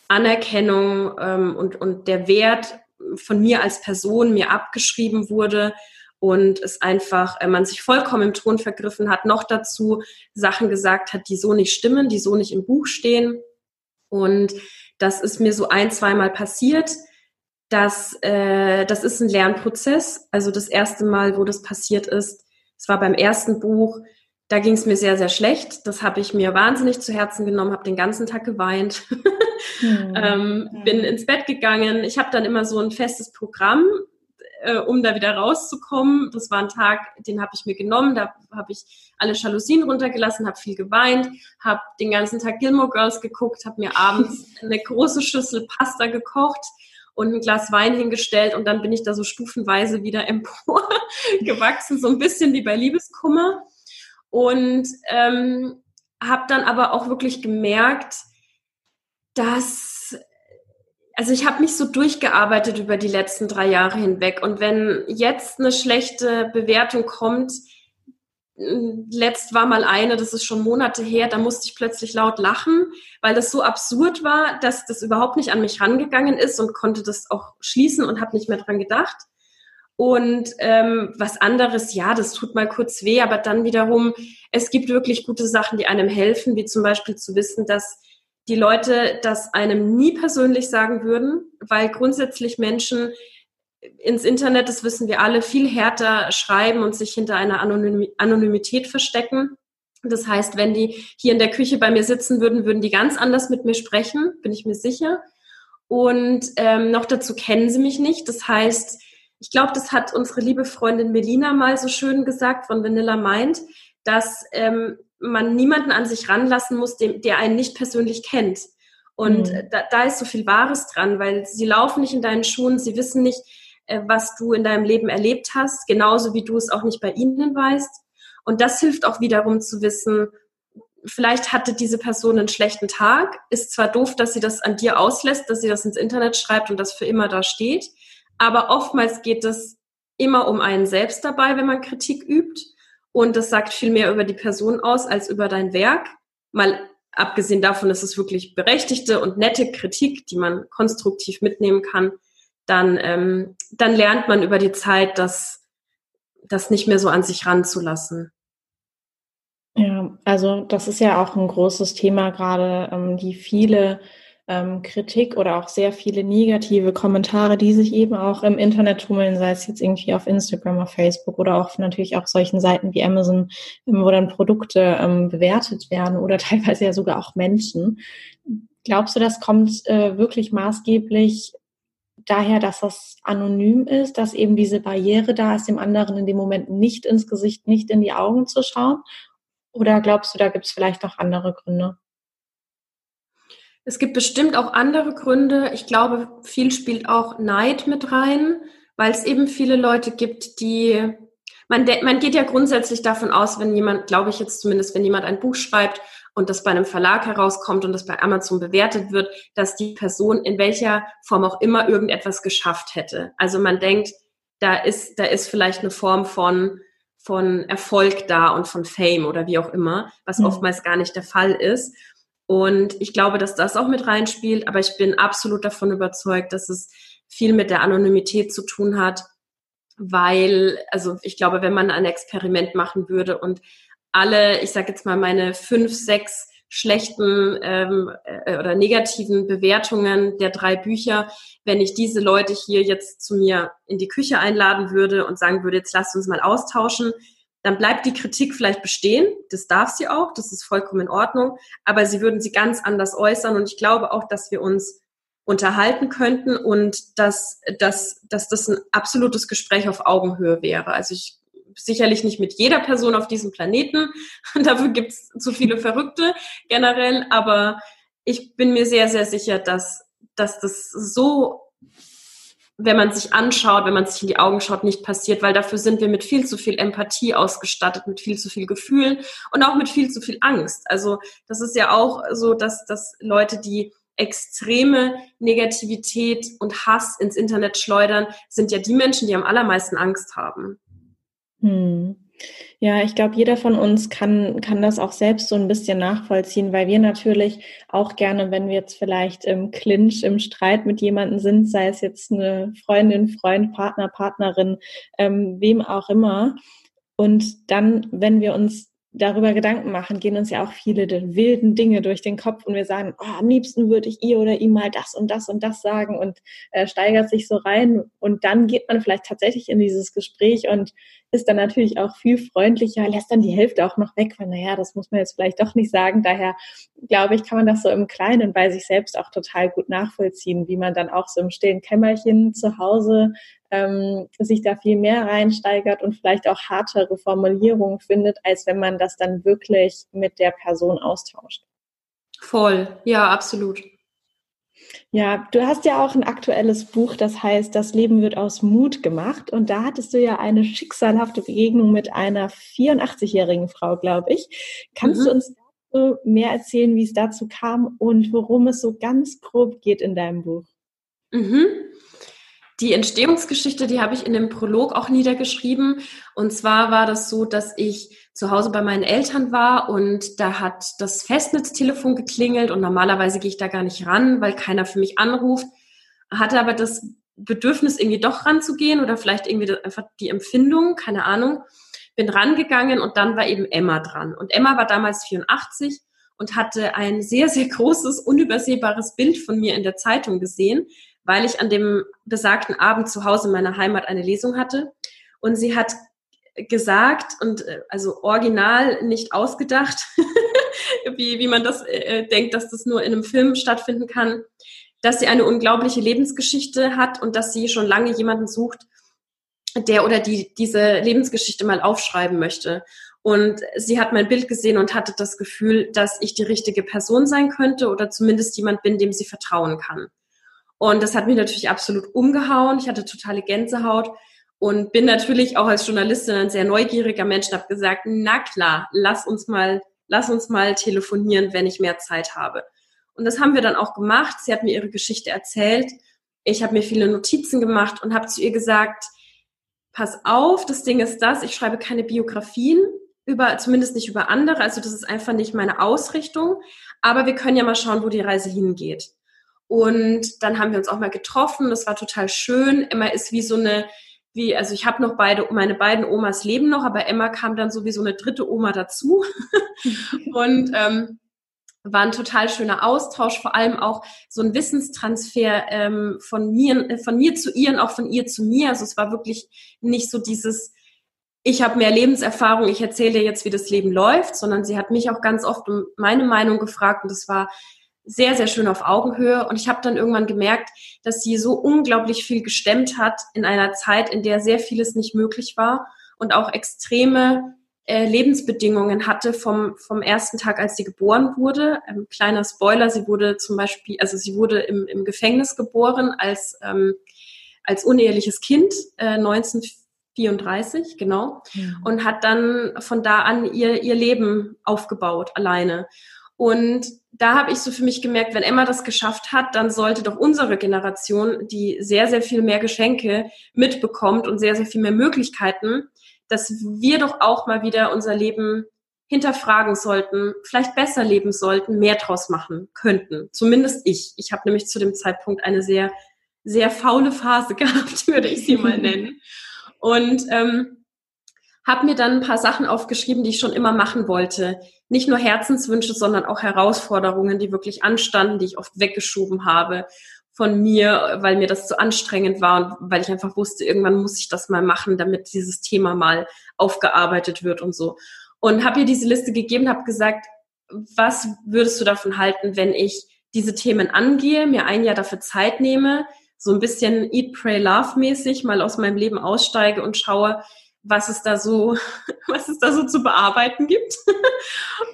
B: Anerkennung ähm, und, und der Wert von mir als Person mir abgeschrieben wurde und es einfach, äh, man sich vollkommen im Ton vergriffen hat, noch dazu Sachen gesagt hat, die so nicht stimmen, die so nicht im Buch stehen. Und das ist mir so ein, zweimal passiert. Das, äh, das ist ein Lernprozess. Also das erste Mal, wo das passiert ist, es war beim ersten Buch, da ging es mir sehr, sehr schlecht. Das habe ich mir wahnsinnig zu Herzen genommen, habe den ganzen Tag geweint, hm. ähm, bin ins Bett gegangen. Ich habe dann immer so ein festes Programm, äh, um da wieder rauszukommen. Das war ein Tag, den habe ich mir genommen. Da habe ich alle Jalousien runtergelassen, habe viel geweint, habe den ganzen Tag Gilmore Girls geguckt, habe mir abends eine große Schüssel Pasta gekocht und ein Glas Wein hingestellt und dann bin ich da so stufenweise wieder empor gewachsen, so ein bisschen wie bei Liebeskummer. Und ähm, habe dann aber auch wirklich gemerkt, dass, also ich habe mich so durchgearbeitet über die letzten drei Jahre hinweg. Und wenn jetzt eine schlechte Bewertung kommt, letzt war mal eine, das ist schon Monate her, da musste ich plötzlich laut lachen, weil das so absurd war, dass das überhaupt nicht an mich rangegangen ist und konnte das auch schließen und habe nicht mehr dran gedacht. Und ähm, was anderes, ja, das tut mal kurz weh, aber dann wiederum, es gibt wirklich gute Sachen, die einem helfen, wie zum Beispiel zu wissen, dass die Leute das einem nie persönlich sagen würden, weil grundsätzlich Menschen ins Internet, das wissen wir alle, viel härter schreiben und sich hinter einer Anonym Anonymität verstecken. Das heißt, wenn die hier in der Küche bei mir sitzen würden, würden die ganz anders mit mir sprechen, bin ich mir sicher. Und ähm, noch dazu kennen sie mich nicht. Das heißt, ich glaube, das hat unsere liebe Freundin Melina mal so schön gesagt von Vanilla Mind, dass ähm, man niemanden an sich ranlassen muss, dem, der einen nicht persönlich kennt. Und mhm. da, da ist so viel Wahres dran, weil sie laufen nicht in deinen Schuhen, sie wissen nicht, was du in deinem Leben erlebt hast, genauso wie du es auch nicht bei ihnen weißt. Und das hilft auch wiederum zu wissen, vielleicht hatte diese Person einen schlechten Tag, ist zwar doof, dass sie das an dir auslässt, dass sie das ins Internet schreibt und das für immer da steht, aber oftmals geht es immer um einen selbst dabei, wenn man Kritik übt. Und das sagt viel mehr über die Person aus als über dein Werk. Mal abgesehen davon, dass es wirklich berechtigte und nette Kritik, die man konstruktiv mitnehmen kann, dann, ähm, dann lernt man über die Zeit, das, das nicht mehr so an sich ranzulassen.
A: Ja, also das ist ja auch ein großes Thema gerade, ähm, die viele ähm, Kritik oder auch sehr viele negative Kommentare, die sich eben auch im Internet tummeln, sei es jetzt irgendwie auf Instagram, auf Facebook oder auch natürlich auch solchen Seiten wie Amazon, ähm, wo dann Produkte ähm, bewertet werden oder teilweise ja sogar auch Menschen. Glaubst du, das kommt äh, wirklich maßgeblich daher, dass das anonym ist, dass eben diese Barriere da ist, dem anderen in dem Moment nicht ins Gesicht, nicht in die Augen zu schauen? Oder glaubst du, da gibt es vielleicht noch andere Gründe?
B: Es gibt bestimmt auch andere Gründe. Ich glaube, viel spielt auch Neid mit rein, weil es eben viele Leute gibt, die man, man geht ja grundsätzlich davon aus, wenn jemand, glaube ich jetzt zumindest, wenn jemand ein Buch schreibt und das bei einem Verlag herauskommt und das bei Amazon bewertet wird, dass die Person in welcher Form auch immer irgendetwas geschafft hätte. Also man denkt, da ist, da ist vielleicht eine Form von, von Erfolg da und von Fame oder wie auch immer, was mhm. oftmals gar nicht der Fall ist. Und ich glaube, dass das auch mit reinspielt, aber ich bin absolut davon überzeugt, dass es viel mit der Anonymität zu tun hat, weil, also ich glaube, wenn man ein Experiment machen würde und alle, ich sage jetzt mal, meine fünf, sechs schlechten ähm, äh, oder negativen Bewertungen der drei Bücher, wenn ich diese Leute hier jetzt zu mir in die Küche einladen würde und sagen würde, jetzt lasst uns mal austauschen, dann bleibt die Kritik vielleicht bestehen. Das darf sie auch, das ist vollkommen in Ordnung. Aber sie würden sie ganz anders äußern. Und ich glaube auch, dass wir uns unterhalten könnten und dass, dass, dass das ein absolutes Gespräch auf Augenhöhe wäre. Also ich sicherlich nicht mit jeder Person auf diesem Planeten. Dafür gibt es zu viele Verrückte generell. Aber ich bin mir sehr, sehr sicher, dass, dass das so wenn man sich anschaut, wenn man sich in die Augen schaut, nicht passiert, weil dafür sind wir mit viel zu viel Empathie ausgestattet, mit viel zu viel Gefühl und auch mit viel zu viel Angst. Also das ist ja auch so, dass, dass Leute, die extreme Negativität und Hass ins Internet schleudern, sind ja die Menschen, die am allermeisten Angst haben.
A: Hm. Ja, ich glaube, jeder von uns kann, kann das auch selbst so ein bisschen nachvollziehen, weil wir natürlich auch gerne, wenn wir jetzt vielleicht im Clinch, im Streit mit jemandem sind, sei es jetzt eine Freundin, Freund, Partner, Partnerin, ähm, wem auch immer, und dann, wenn wir uns darüber Gedanken machen, gehen uns ja auch viele wilden Dinge durch den Kopf und wir sagen, oh, am liebsten würde ich ihr oder ihm mal das und das und das sagen und äh, steigert sich so rein und dann geht man vielleicht tatsächlich in dieses Gespräch und ist dann natürlich auch viel freundlicher, lässt dann die Hälfte auch noch weg, weil naja, das muss man jetzt vielleicht doch nicht sagen. Daher glaube ich, kann man das so im Kleinen bei sich selbst auch total gut nachvollziehen, wie man dann auch so im stillen Kämmerchen zu Hause ähm, sich da viel mehr reinsteigert und vielleicht auch hartere Formulierungen findet, als wenn man das dann wirklich mit der Person austauscht.
B: Voll, ja, absolut.
A: Ja, du hast ja auch ein aktuelles Buch, das heißt, das Leben wird aus Mut gemacht. Und da hattest du ja eine schicksalhafte Begegnung mit einer 84-jährigen Frau, glaube ich. Kannst mhm. du uns mehr erzählen, wie es dazu kam und worum es so ganz grob geht in deinem Buch?
B: Mhm. Die Entstehungsgeschichte, die habe ich in dem Prolog auch niedergeschrieben. Und zwar war das so, dass ich zu Hause bei meinen Eltern war und da hat das Festnetztelefon geklingelt und normalerweise gehe ich da gar nicht ran, weil keiner für mich anruft. Hatte aber das Bedürfnis, irgendwie doch ranzugehen oder vielleicht irgendwie einfach die Empfindung, keine Ahnung. Bin rangegangen und dann war eben Emma dran. Und Emma war damals 84 und hatte ein sehr, sehr großes, unübersehbares Bild von mir in der Zeitung gesehen, weil ich an dem besagten Abend zu Hause in meiner Heimat eine Lesung hatte. Und sie hat gesagt und äh, also original nicht ausgedacht, wie, wie man das äh, denkt, dass das nur in einem Film stattfinden kann, dass sie eine unglaubliche Lebensgeschichte hat und dass sie schon lange jemanden sucht, der oder die diese Lebensgeschichte mal aufschreiben möchte. Und sie hat mein Bild gesehen und hatte das Gefühl, dass ich die richtige Person sein könnte oder zumindest jemand bin, dem sie vertrauen kann. Und das hat mich natürlich absolut umgehauen. Ich hatte totale Gänsehaut und bin natürlich auch als Journalistin ein sehr neugieriger Mensch und habe gesagt, na klar, lass uns mal, lass uns mal telefonieren, wenn ich mehr Zeit habe. Und das haben wir dann auch gemacht. Sie hat mir ihre Geschichte erzählt. Ich habe mir viele Notizen gemacht und habe zu ihr gesagt, pass auf, das Ding ist das, ich schreibe keine Biografien über, zumindest nicht über andere, also das ist einfach nicht meine Ausrichtung, aber wir können ja mal schauen, wo die Reise hingeht. Und dann haben wir uns auch mal getroffen. Das war total schön. Emma ist wie so eine, wie, also ich habe noch beide, meine beiden Omas leben noch, aber Emma kam dann so wie so eine dritte Oma dazu. und ähm, war ein total schöner Austausch, vor allem auch so ein Wissenstransfer ähm, von mir, äh, von mir zu ihr und auch von ihr zu mir. Also es war wirklich nicht so dieses, ich habe mehr Lebenserfahrung, ich erzähle dir jetzt, wie das Leben läuft, sondern sie hat mich auch ganz oft um meine Meinung gefragt und das war sehr, sehr schön auf Augenhöhe. Und ich habe dann irgendwann gemerkt, dass sie so unglaublich viel gestemmt hat in einer Zeit, in der sehr vieles nicht möglich war und auch extreme äh, Lebensbedingungen hatte vom, vom ersten Tag, als sie geboren wurde. Ähm, kleiner Spoiler, sie wurde zum Beispiel, also sie wurde im, im Gefängnis geboren als, ähm, als uneheliches Kind, äh, 1934, genau, mhm. und hat dann von da an ihr, ihr Leben aufgebaut, alleine. Und da habe ich so für mich gemerkt, wenn Emma das geschafft hat, dann sollte doch unsere Generation, die sehr, sehr viel mehr Geschenke mitbekommt und sehr, sehr viel mehr Möglichkeiten, dass wir doch auch mal wieder unser Leben hinterfragen sollten, vielleicht besser leben sollten, mehr draus machen könnten. Zumindest ich. Ich habe nämlich zu dem Zeitpunkt eine sehr, sehr faule Phase gehabt, würde ich sie mal nennen. Und ähm, habe mir dann ein paar Sachen aufgeschrieben, die ich schon immer machen wollte. Nicht nur Herzenswünsche, sondern auch Herausforderungen, die wirklich anstanden, die ich oft weggeschoben habe von mir, weil mir das zu anstrengend war und weil ich einfach wusste, irgendwann muss ich das mal machen, damit dieses Thema mal aufgearbeitet wird und so. Und habe ihr diese Liste gegeben, habe gesagt, was würdest du davon halten, wenn ich diese Themen angehe, mir ein Jahr dafür Zeit nehme, so ein bisschen Eat, Pray, Love mäßig mal aus meinem Leben aussteige und schaue, was es da so, was es da so zu bearbeiten gibt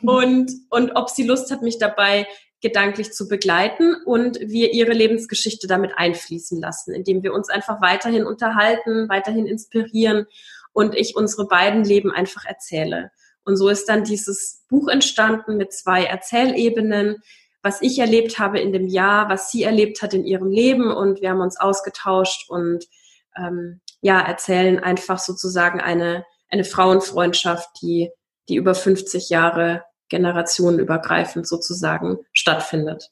B: und, und ob sie Lust hat, mich dabei gedanklich zu begleiten und wir ihre Lebensgeschichte damit einfließen lassen, indem wir uns einfach weiterhin unterhalten, weiterhin inspirieren und ich unsere beiden Leben einfach erzähle. Und so ist dann dieses Buch entstanden mit zwei Erzählebenen, was ich erlebt habe in dem Jahr, was sie erlebt hat in ihrem Leben und wir haben uns ausgetauscht und ähm, ja, erzählen einfach sozusagen eine, eine Frauenfreundschaft, die, die über 50 Jahre generationenübergreifend sozusagen stattfindet.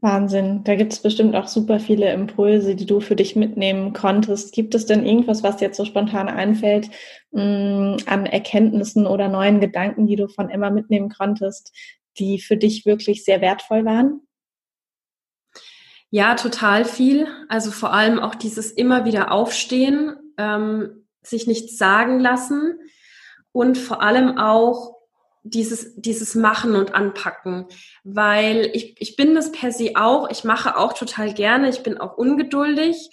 A: Wahnsinn. Da gibt es bestimmt auch super viele Impulse, die du für dich mitnehmen konntest. Gibt es denn irgendwas, was dir jetzt so spontan einfällt, mh, mm, an Erkenntnissen oder neuen Gedanken, die du von Emma mitnehmen konntest, die für dich wirklich sehr wertvoll waren?
B: Ja, total viel. Also vor allem auch dieses immer wieder aufstehen, ähm, sich nichts sagen lassen und vor allem auch dieses, dieses Machen und Anpacken, weil ich, ich bin das per se auch, ich mache auch total gerne, ich bin auch ungeduldig,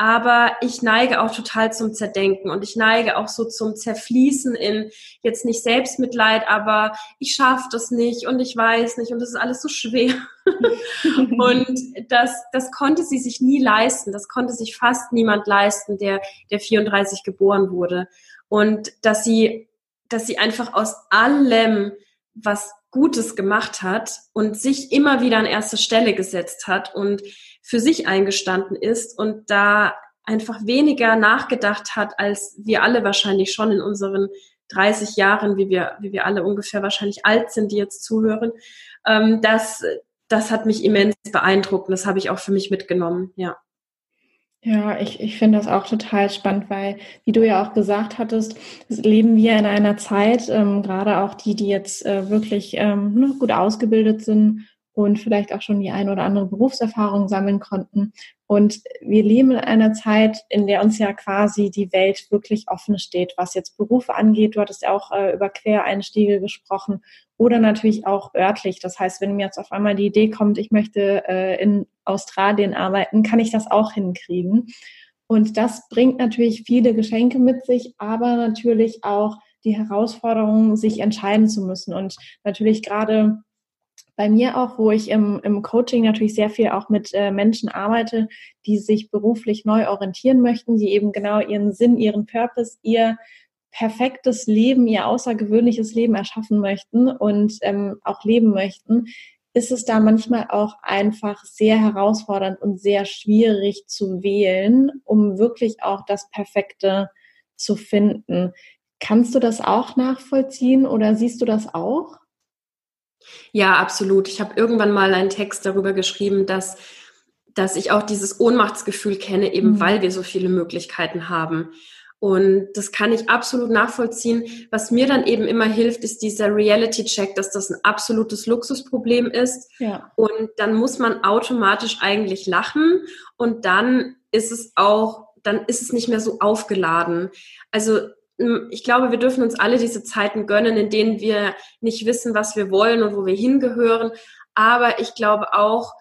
B: aber ich neige auch total zum Zerdenken und ich neige auch so zum Zerfließen in jetzt nicht Selbstmitleid, aber ich schaffe das nicht und ich weiß nicht und das ist alles so schwer. und das, das konnte sie sich nie leisten, das konnte sich fast niemand leisten, der, der 34 geboren wurde. Und dass sie dass sie einfach aus allem was Gutes gemacht hat und sich immer wieder an erste Stelle gesetzt hat und für sich eingestanden ist und da einfach weniger nachgedacht hat, als wir alle wahrscheinlich schon in unseren 30 Jahren, wie wir, wie wir alle ungefähr wahrscheinlich alt sind, die jetzt zuhören. Ähm, das, das hat mich immens beeindruckt und das habe ich auch für mich mitgenommen, ja.
A: Ja, ich, ich finde das auch total spannend, weil, wie du ja auch gesagt hattest, leben wir in einer Zeit, ähm, gerade auch die, die jetzt äh, wirklich ähm, ne, gut ausgebildet sind und vielleicht auch schon die eine oder andere Berufserfahrung sammeln konnten. Und wir leben in einer Zeit, in der uns ja quasi die Welt wirklich offen steht, was jetzt Berufe angeht. Du hattest ja auch äh, über Quereinstiege gesprochen oder natürlich auch örtlich. Das heißt, wenn mir jetzt auf einmal die Idee kommt, ich möchte äh, in Australien arbeiten, kann ich das auch hinkriegen. Und das bringt natürlich viele Geschenke mit sich, aber natürlich auch die Herausforderung, sich entscheiden zu müssen. Und natürlich gerade bei mir auch, wo ich im, im Coaching natürlich sehr viel auch mit äh, Menschen arbeite, die sich beruflich neu orientieren möchten, die eben genau ihren Sinn, ihren Purpose, ihr perfektes Leben, ihr außergewöhnliches Leben erschaffen möchten und ähm, auch leben möchten, ist es da manchmal auch einfach sehr herausfordernd und sehr schwierig zu wählen, um wirklich auch das Perfekte zu finden. Kannst du das auch nachvollziehen oder siehst du das auch?
B: Ja, absolut. Ich habe irgendwann mal einen Text darüber geschrieben, dass, dass ich auch dieses Ohnmachtsgefühl kenne, eben mhm. weil wir so viele Möglichkeiten haben. Und das kann ich absolut nachvollziehen. Was mir dann eben immer hilft, ist dieser Reality-Check, dass das ein absolutes Luxusproblem ist. Ja. Und dann muss man automatisch eigentlich lachen und dann ist es auch, dann ist es nicht mehr so aufgeladen. Also ich glaube, wir dürfen uns alle diese Zeiten gönnen, in denen wir nicht wissen, was wir wollen und wo wir hingehören. Aber ich glaube auch,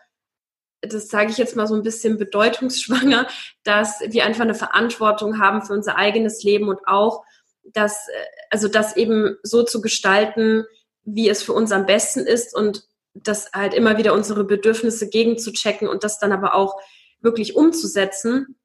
B: das sage ich jetzt mal so ein bisschen bedeutungsschwanger, dass wir einfach eine Verantwortung haben für unser eigenes Leben und auch, dass, also das eben so zu gestalten, wie es für uns am besten ist und das halt immer wieder unsere Bedürfnisse gegenzuchecken und das dann aber auch wirklich umzusetzen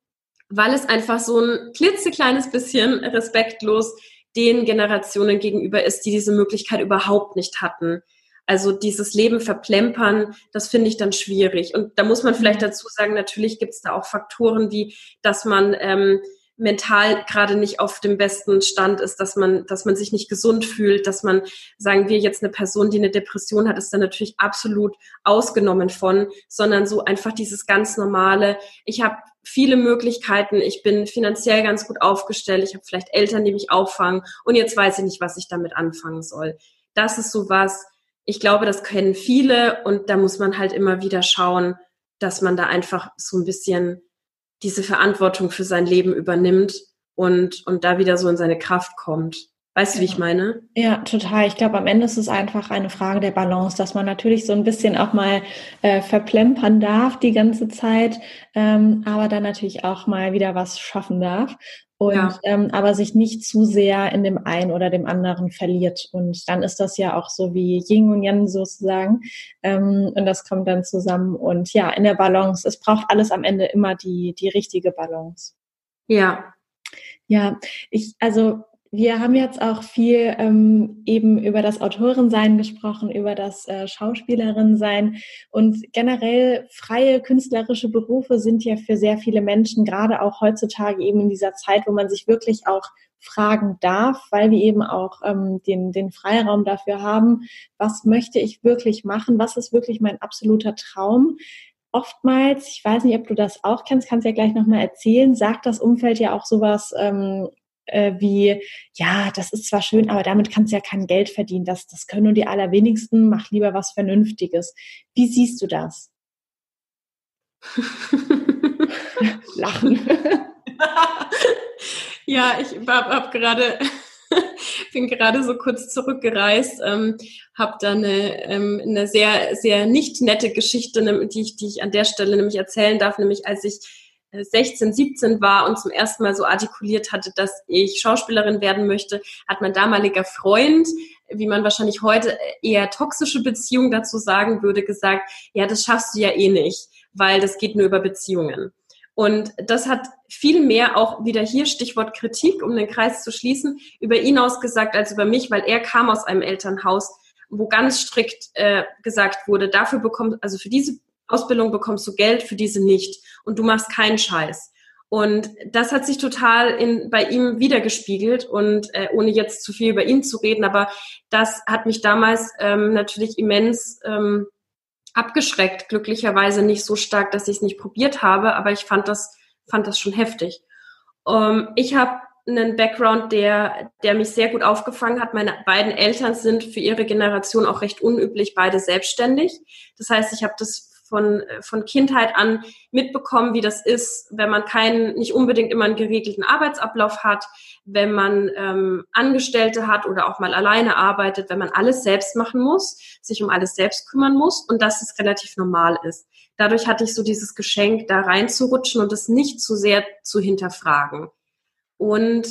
B: weil es einfach so ein klitzekleines bisschen respektlos den Generationen gegenüber ist, die diese Möglichkeit überhaupt nicht hatten. Also dieses Leben verplempern, das finde ich dann schwierig. Und da muss man vielleicht mhm. dazu sagen, natürlich gibt es da auch Faktoren wie, dass man ähm, mental gerade nicht auf dem besten Stand ist, dass man, dass man sich nicht gesund fühlt, dass man, sagen wir jetzt eine Person, die eine Depression hat, ist dann natürlich absolut ausgenommen von, sondern so einfach dieses ganz normale, ich habe viele Möglichkeiten, ich bin finanziell ganz gut aufgestellt, ich habe vielleicht Eltern, die mich auffangen. Und jetzt weiß ich nicht, was ich damit anfangen soll. Das ist so was, ich glaube, das kennen viele. Und da muss man halt immer wieder schauen, dass man da einfach so ein bisschen diese Verantwortung für sein Leben übernimmt und, und da wieder so in seine Kraft kommt. Weißt du, wie ich meine?
A: Ja, total. Ich glaube, am Ende ist es einfach eine Frage der Balance, dass man natürlich so ein bisschen auch mal äh, verplempern darf die ganze Zeit, ähm, aber dann natürlich auch mal wieder was schaffen darf und ja. ähm, aber sich nicht zu sehr in dem einen oder dem anderen verliert. Und dann ist das ja auch so wie Yin und Yang sozusagen. Ähm, und das kommt dann zusammen. Und ja, in der Balance, es braucht alles am Ende immer die, die richtige Balance.
B: Ja.
A: Ja, ich, also wir haben jetzt auch viel ähm, eben über das Autorensein gesprochen, über das äh, Schauspielerinsein und generell freie künstlerische Berufe sind ja für sehr viele Menschen, gerade auch heutzutage eben in dieser Zeit, wo man sich wirklich auch fragen darf, weil wir eben auch ähm, den, den Freiraum dafür haben, was möchte ich wirklich machen, was ist wirklich mein absoluter Traum? Oftmals, ich weiß nicht, ob du das auch kennst, kannst ja gleich nochmal erzählen, sagt das Umfeld ja auch sowas, ähm, äh, wie, ja, das ist zwar schön, aber damit kannst du ja kein Geld verdienen. Das, das können nur die allerwenigsten. Mach lieber was Vernünftiges. Wie siehst du das? Lachen.
B: ja, ich hab, hab gerade bin gerade so kurz zurückgereist, ähm, habe da eine, ähm, eine sehr, sehr nicht nette Geschichte, die ich, die ich an der Stelle nämlich erzählen darf, nämlich als ich 16, 17 war und zum ersten Mal so artikuliert hatte, dass ich Schauspielerin werden möchte, hat mein damaliger Freund, wie man wahrscheinlich heute eher toxische Beziehung dazu sagen würde, gesagt, ja, das schaffst du ja eh nicht, weil das geht nur über Beziehungen. Und das hat viel mehr auch wieder hier Stichwort Kritik, um den Kreis zu schließen, über ihn ausgesagt als über mich, weil er kam aus einem Elternhaus, wo ganz strikt äh, gesagt wurde, dafür bekommt, also für diese Ausbildung bekommst du Geld, für diese nicht. Und du machst keinen Scheiß. Und das hat sich total in, bei ihm wiedergespiegelt und äh, ohne jetzt zu viel über ihn zu reden, aber das hat mich damals ähm, natürlich immens ähm, abgeschreckt. Glücklicherweise nicht so stark, dass ich es nicht probiert habe, aber ich fand das, fand das schon heftig. Ähm, ich habe einen Background, der, der mich sehr gut aufgefangen hat. Meine beiden Eltern sind für ihre Generation auch recht unüblich, beide selbstständig. Das heißt, ich habe das von, von Kindheit an mitbekommen, wie das ist, wenn man keinen, nicht unbedingt immer einen geregelten Arbeitsablauf hat, wenn man ähm, Angestellte hat oder auch mal alleine arbeitet, wenn man alles selbst machen muss, sich um alles selbst kümmern muss und dass es relativ normal ist. Dadurch hatte ich so dieses Geschenk, da reinzurutschen und es nicht zu sehr zu hinterfragen. Und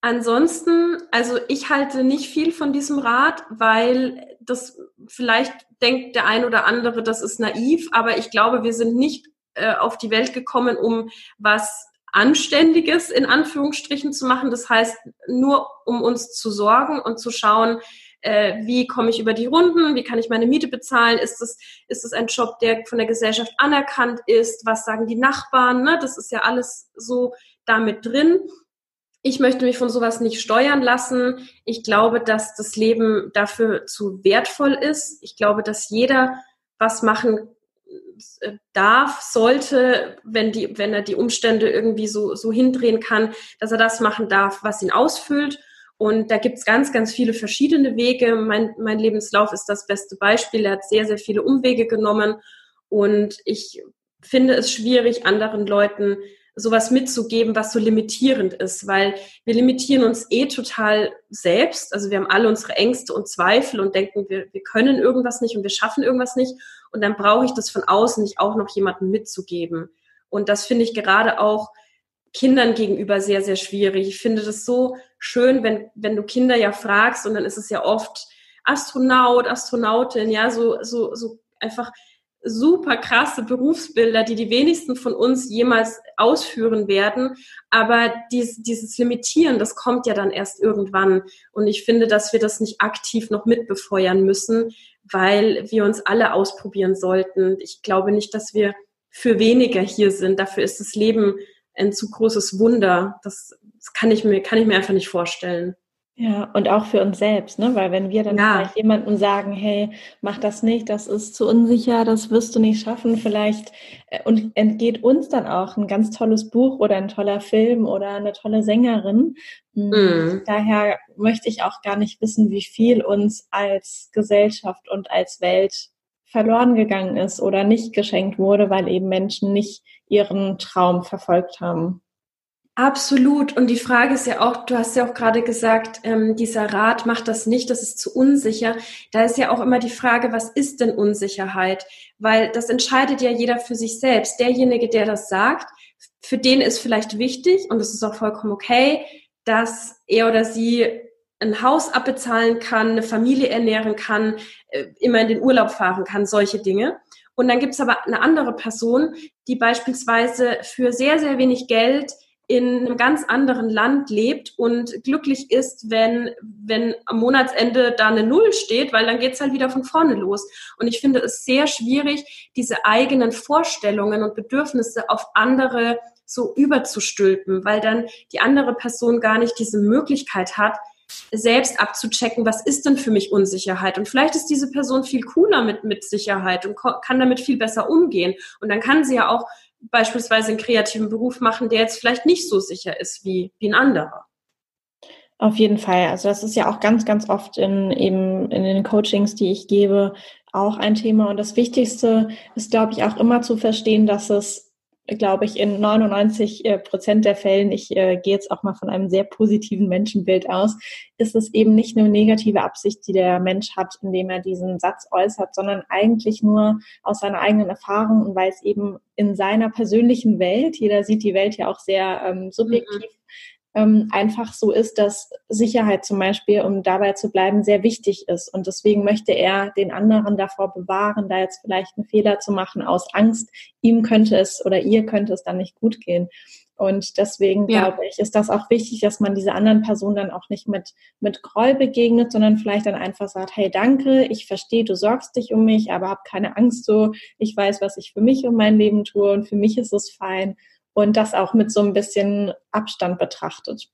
B: ansonsten, also ich halte nicht viel von diesem Rat, weil das vielleicht denkt der ein oder andere, das ist naiv, aber ich glaube, wir sind nicht äh, auf die Welt gekommen, um was Anständiges in Anführungsstrichen zu machen. Das heißt, nur um uns zu sorgen und zu schauen, äh, wie komme ich über die Runden, wie kann ich meine Miete bezahlen, ist es ist es ein Job, der von der Gesellschaft anerkannt ist, was sagen die Nachbarn, ne? das ist ja alles so damit drin ich möchte mich von sowas nicht steuern lassen. Ich glaube, dass das Leben dafür zu wertvoll ist. Ich glaube, dass jeder was machen äh, darf, sollte, wenn die, wenn er die Umstände irgendwie so, so hindrehen kann, dass er das machen darf, was ihn ausfüllt. Und da gibt's ganz, ganz viele verschiedene Wege. Mein, mein Lebenslauf ist das beste Beispiel. Er hat sehr, sehr viele Umwege genommen. Und ich finde es schwierig, anderen Leuten sowas mitzugeben, was so limitierend ist, weil wir limitieren uns eh total selbst. Also wir haben alle unsere Ängste und Zweifel und denken, wir, wir können irgendwas nicht und wir schaffen irgendwas nicht. Und dann brauche ich das von außen nicht auch noch jemandem mitzugeben. Und das finde ich gerade auch Kindern gegenüber sehr, sehr schwierig. Ich finde das so schön, wenn, wenn du Kinder ja fragst und dann ist es ja oft Astronaut, Astronautin, ja, so, so, so einfach super krasse Berufsbilder, die die wenigsten von uns jemals ausführen werden. Aber dies, dieses Limitieren, das kommt ja dann erst irgendwann. Und ich finde, dass wir das nicht aktiv noch mitbefeuern müssen, weil wir uns alle ausprobieren sollten. Ich glaube nicht, dass wir für weniger hier sind. Dafür ist das Leben ein zu großes Wunder. Das, das kann ich mir, kann ich mir einfach nicht vorstellen.
A: Ja, und auch für uns selbst, ne? Weil wenn wir dann ja. vielleicht jemandem sagen, hey, mach das nicht, das ist zu unsicher, das wirst du nicht schaffen, vielleicht äh, und entgeht uns dann auch ein ganz tolles Buch oder ein toller Film oder eine tolle Sängerin. Hm, mhm. Daher möchte ich auch gar nicht wissen, wie viel uns als Gesellschaft und als Welt verloren gegangen ist oder nicht geschenkt wurde, weil eben Menschen nicht ihren Traum verfolgt haben.
B: Absolut. Und die Frage ist ja auch, du hast ja auch gerade gesagt, ähm, dieser Rat macht das nicht, das ist zu unsicher. Da ist ja auch immer die Frage, was ist denn Unsicherheit? Weil das entscheidet ja jeder für sich selbst. Derjenige, der das sagt, für den ist vielleicht wichtig, und das ist auch vollkommen okay, dass er oder sie ein Haus abbezahlen kann, eine Familie ernähren kann, äh, immer in den Urlaub fahren kann, solche Dinge. Und dann gibt's aber eine andere Person, die beispielsweise für sehr, sehr wenig Geld in einem ganz anderen Land lebt und glücklich ist, wenn, wenn am Monatsende da eine Null steht, weil dann geht's halt wieder von vorne los. Und ich finde es sehr schwierig, diese eigenen Vorstellungen und Bedürfnisse auf andere so überzustülpen, weil dann die andere Person gar nicht diese Möglichkeit hat, selbst abzuchecken, was ist denn für mich Unsicherheit? Und vielleicht ist diese Person viel cooler mit, mit Sicherheit und kann damit viel besser umgehen. Und dann kann sie ja auch beispielsweise einen kreativen Beruf machen, der jetzt vielleicht nicht so sicher ist wie, wie ein anderer.
A: Auf jeden Fall. Also das ist ja auch ganz, ganz oft in eben in den Coachings, die ich gebe, auch ein Thema. Und das Wichtigste ist, glaube ich, auch immer zu verstehen, dass es glaube ich, in 99 äh, Prozent der Fällen, ich äh, gehe jetzt auch mal von einem sehr positiven Menschenbild aus, ist es eben nicht eine negative Absicht, die der Mensch hat, indem er diesen Satz äußert, sondern eigentlich nur aus seiner eigenen Erfahrung und weil es eben in seiner persönlichen Welt, jeder sieht die Welt ja auch sehr ähm, subjektiv, mhm ähm, einfach so ist, dass Sicherheit zum Beispiel, um dabei zu bleiben, sehr wichtig ist. Und deswegen möchte er den anderen davor bewahren, da jetzt vielleicht einen Fehler zu machen aus Angst. Ihm könnte es oder ihr könnte es dann nicht gut gehen. Und deswegen ja. glaube ich, ist das auch wichtig, dass man diese anderen Personen dann auch nicht mit, mit Groll begegnet, sondern vielleicht dann einfach sagt, hey, danke, ich verstehe, du sorgst dich um mich, aber hab keine Angst so, ich weiß, was ich für mich um mein Leben tue und für mich ist es fein und das auch mit so ein bisschen Abstand betrachtet.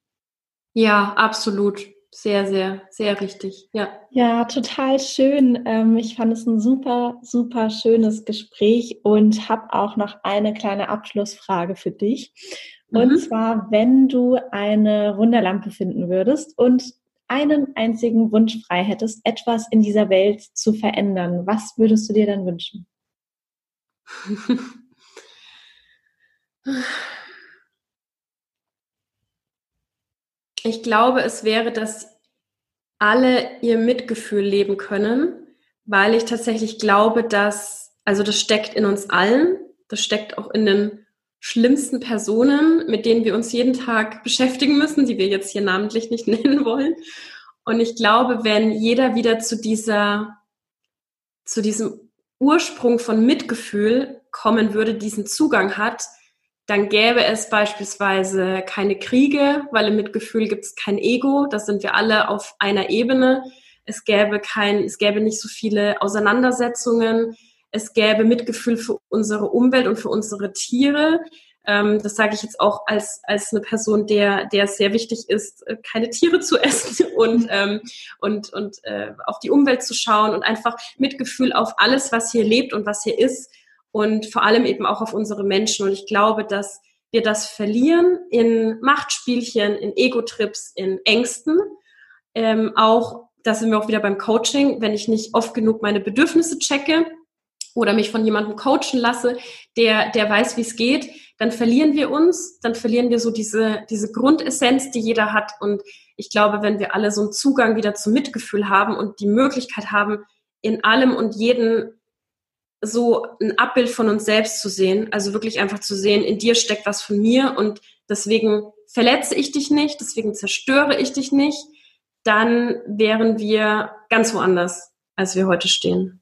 B: Ja, absolut. Sehr, sehr, sehr richtig. Ja.
A: Ja, total schön. Ähm, ich fand es ein super, super schönes Gespräch und habe auch noch eine kleine Abschlussfrage für dich. Und mhm. zwar, wenn du eine Wunderlampe finden würdest und einen einzigen Wunsch frei hättest, etwas in dieser Welt zu verändern, was würdest du dir dann wünschen?
B: Ich glaube, es wäre, dass alle ihr Mitgefühl leben können, weil ich tatsächlich glaube, dass, also das steckt in uns allen, das steckt auch in den schlimmsten Personen, mit denen wir uns jeden Tag beschäftigen müssen, die wir jetzt hier namentlich nicht nennen wollen. Und ich glaube, wenn jeder wieder zu dieser, zu diesem Ursprung von Mitgefühl kommen würde, diesen Zugang hat, dann gäbe es beispielsweise keine Kriege, weil im Mitgefühl gibt es kein Ego, da sind wir alle auf einer Ebene. Es gäbe kein, es gäbe nicht so viele Auseinandersetzungen. Es gäbe Mitgefühl für unsere Umwelt und für unsere Tiere. Ähm, das sage ich jetzt auch als, als eine Person, der, der es sehr wichtig ist, äh, keine Tiere zu essen und, mhm. ähm, und, und äh, auf die Umwelt zu schauen und einfach Mitgefühl auf alles, was hier lebt und was hier ist und vor allem eben auch auf unsere Menschen. Und ich glaube, dass wir das verlieren in Machtspielchen, in Ego-Trips, in Ängsten. Ähm, auch, da sind wir auch wieder beim Coaching, wenn ich nicht oft genug meine Bedürfnisse checke oder mich von jemandem coachen lasse, der, der weiß, wie es geht, dann verlieren wir uns, dann verlieren wir so diese, diese Grundessenz, die jeder hat. Und ich glaube, wenn wir alle so einen Zugang wieder zum Mitgefühl haben und die Möglichkeit haben, in allem und jeden so ein Abbild von uns selbst zu sehen, also wirklich einfach zu sehen, in dir steckt was von mir und deswegen verletze ich dich nicht, deswegen zerstöre ich dich nicht, dann wären wir ganz woanders, als wir heute stehen.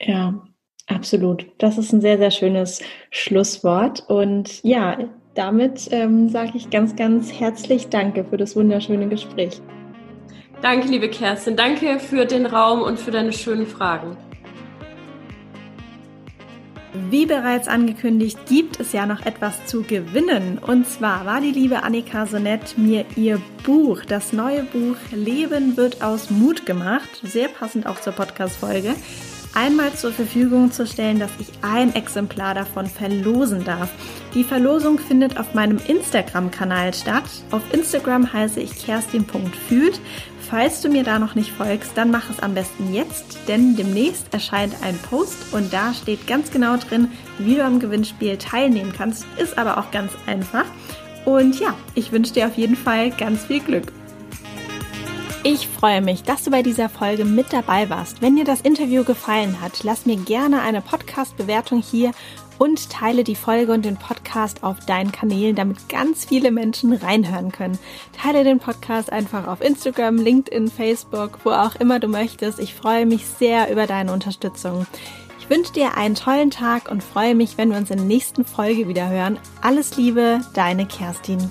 A: Ja, absolut. Das ist ein sehr, sehr schönes Schlusswort. Und ja, damit ähm, sage ich ganz, ganz herzlich Danke für das wunderschöne Gespräch.
B: Danke, liebe Kerstin. Danke für den Raum und für deine schönen Fragen.
A: Wie bereits angekündigt, gibt es ja noch etwas zu gewinnen. Und zwar war die liebe Annika so nett, mir ihr Buch, das neue Buch Leben wird aus Mut gemacht, sehr passend auch zur Podcast-Folge, einmal zur Verfügung zu stellen, dass ich ein Exemplar davon verlosen darf. Die Verlosung findet auf meinem Instagram-Kanal statt. Auf Instagram heiße ich kerstin.fühlt. Falls du mir da noch nicht folgst, dann mach es am besten jetzt, denn demnächst erscheint ein Post und da steht ganz genau drin, wie du am Gewinnspiel teilnehmen kannst. Ist aber auch ganz einfach. Und ja, ich wünsche dir auf jeden Fall ganz viel Glück. Ich freue mich, dass du bei dieser Folge mit dabei warst. Wenn dir das Interview gefallen hat, lass mir gerne eine Podcast-Bewertung hier und teile die Folge und den Podcast auf deinen Kanälen, damit ganz viele Menschen reinhören können. Teile den Podcast einfach auf Instagram, LinkedIn, Facebook, wo auch immer du möchtest. Ich freue mich sehr über deine Unterstützung. Ich wünsche dir einen tollen Tag und freue mich, wenn wir uns in der nächsten Folge wieder hören. Alles Liebe, deine Kerstin.